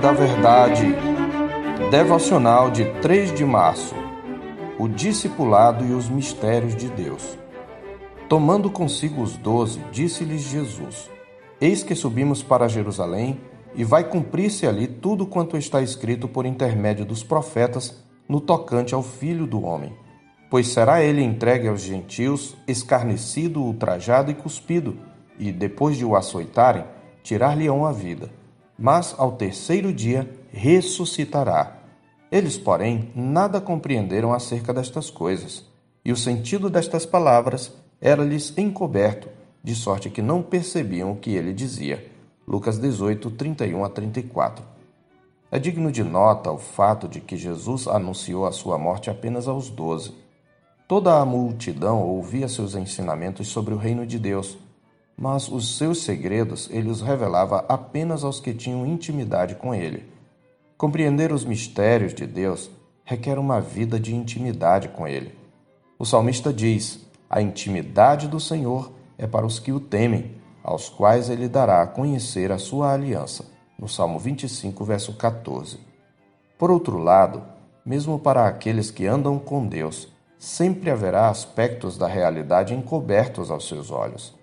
da Verdade. Devocional de 3 de março. O discipulado e os mistérios de Deus. Tomando consigo os doze, disse-lhes Jesus: Eis que subimos para Jerusalém, e vai cumprir-se ali tudo quanto está escrito por intermédio dos profetas no tocante ao Filho do Homem. Pois será ele entregue aos gentios, escarnecido, ultrajado e cuspido, e, depois de o açoitarem, tirar-lhe-ão a vida mas ao terceiro dia ressuscitará. Eles, porém, nada compreenderam acerca destas coisas, e o sentido destas palavras era-lhes encoberto, de sorte que não percebiam o que ele dizia. Lucas 18, 31 a 34. É digno de nota o fato de que Jesus anunciou a sua morte apenas aos doze. Toda a multidão ouvia seus ensinamentos sobre o reino de Deus mas os seus segredos ele os revelava apenas aos que tinham intimidade com ele. Compreender os mistérios de Deus requer uma vida de intimidade com ele. O salmista diz: A intimidade do Senhor é para os que o temem, aos quais ele dará a conhecer a sua aliança. No Salmo 25, verso 14. Por outro lado, mesmo para aqueles que andam com Deus, sempre haverá aspectos da realidade encobertos aos seus olhos.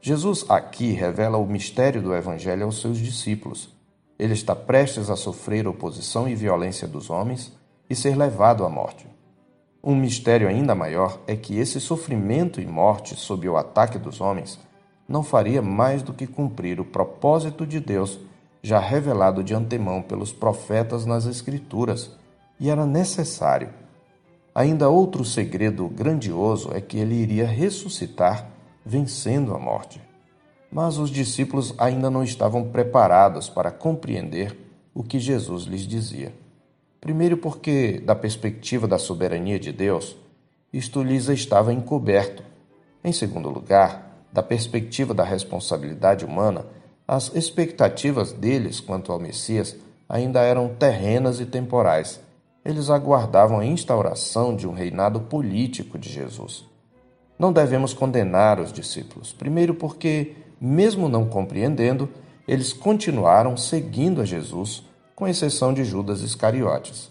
Jesus aqui revela o mistério do Evangelho aos seus discípulos. Ele está prestes a sofrer oposição e violência dos homens e ser levado à morte. Um mistério ainda maior é que esse sofrimento e morte sob o ataque dos homens não faria mais do que cumprir o propósito de Deus já revelado de antemão pelos profetas nas Escrituras, e era necessário. Ainda outro segredo grandioso é que ele iria ressuscitar vencendo a morte. Mas os discípulos ainda não estavam preparados para compreender o que Jesus lhes dizia. Primeiro, porque, da perspectiva da soberania de Deus, isto lhes estava encoberto. Em segundo lugar, da perspectiva da responsabilidade humana, as expectativas deles quanto ao Messias ainda eram terrenas e temporais. Eles aguardavam a instauração de um reinado político de Jesus. Não devemos condenar os discípulos, primeiro, porque, mesmo não compreendendo, eles continuaram seguindo a Jesus, com exceção de Judas Iscariotes.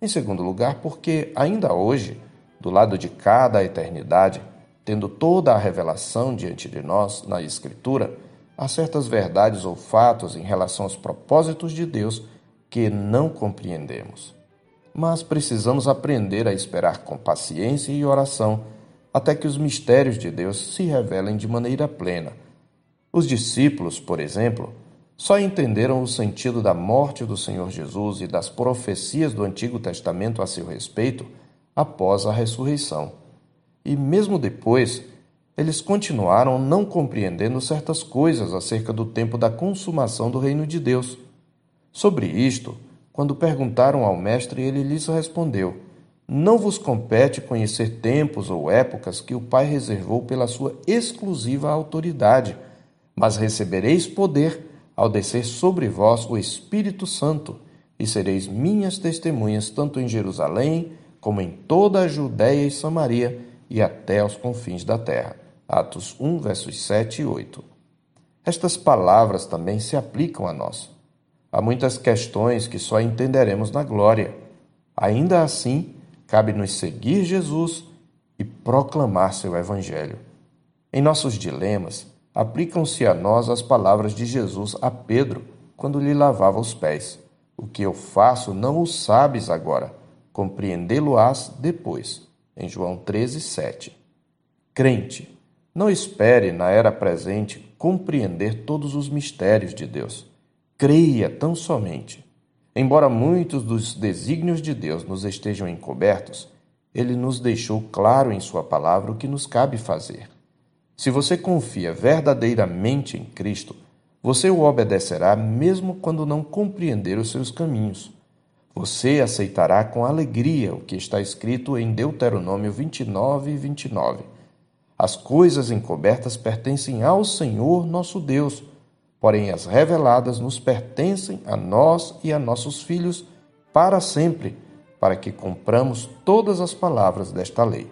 Em segundo lugar, porque, ainda hoje, do lado de cada eternidade, tendo toda a revelação diante de nós na Escritura, há certas verdades ou fatos em relação aos propósitos de Deus que não compreendemos. Mas precisamos aprender a esperar com paciência e oração até que os mistérios de Deus se revelem de maneira plena. Os discípulos, por exemplo, só entenderam o sentido da morte do Senhor Jesus e das profecias do Antigo Testamento a seu respeito após a ressurreição. E mesmo depois, eles continuaram não compreendendo certas coisas acerca do tempo da consumação do reino de Deus. Sobre isto, quando perguntaram ao Mestre, ele lhes respondeu: não vos compete conhecer tempos ou épocas que o Pai reservou pela sua exclusiva autoridade, mas recebereis poder ao descer sobre vós o Espírito Santo, e sereis minhas testemunhas tanto em Jerusalém, como em toda a Judéia e Samaria e até aos confins da terra. Atos 1, versos 7 e 8. Estas palavras também se aplicam a nós. Há muitas questões que só entenderemos na glória. Ainda assim, cabe-nos seguir Jesus e proclamar seu Evangelho. Em nossos dilemas, aplicam-se a nós as palavras de Jesus a Pedro quando lhe lavava os pés. O que eu faço não o sabes agora, compreendê-lo-ás depois. Em João 13, 7. Crente, não espere na era presente compreender todos os mistérios de Deus. Creia tão somente Embora muitos dos desígnios de Deus nos estejam encobertos, ele nos deixou claro em Sua palavra o que nos cabe fazer. Se você confia verdadeiramente em Cristo, você o obedecerá mesmo quando não compreender os seus caminhos. Você aceitará com alegria o que está escrito em Deuteronômio 29 e 29. As coisas encobertas pertencem ao Senhor nosso Deus porém as reveladas nos pertencem a nós e a nossos filhos para sempre, para que cumpramos todas as palavras desta lei.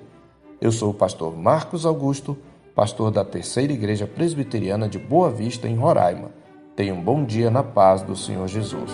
Eu sou o pastor Marcos Augusto, pastor da Terceira Igreja Presbiteriana de Boa Vista, em Roraima. Tenha um bom dia na paz do Senhor Jesus.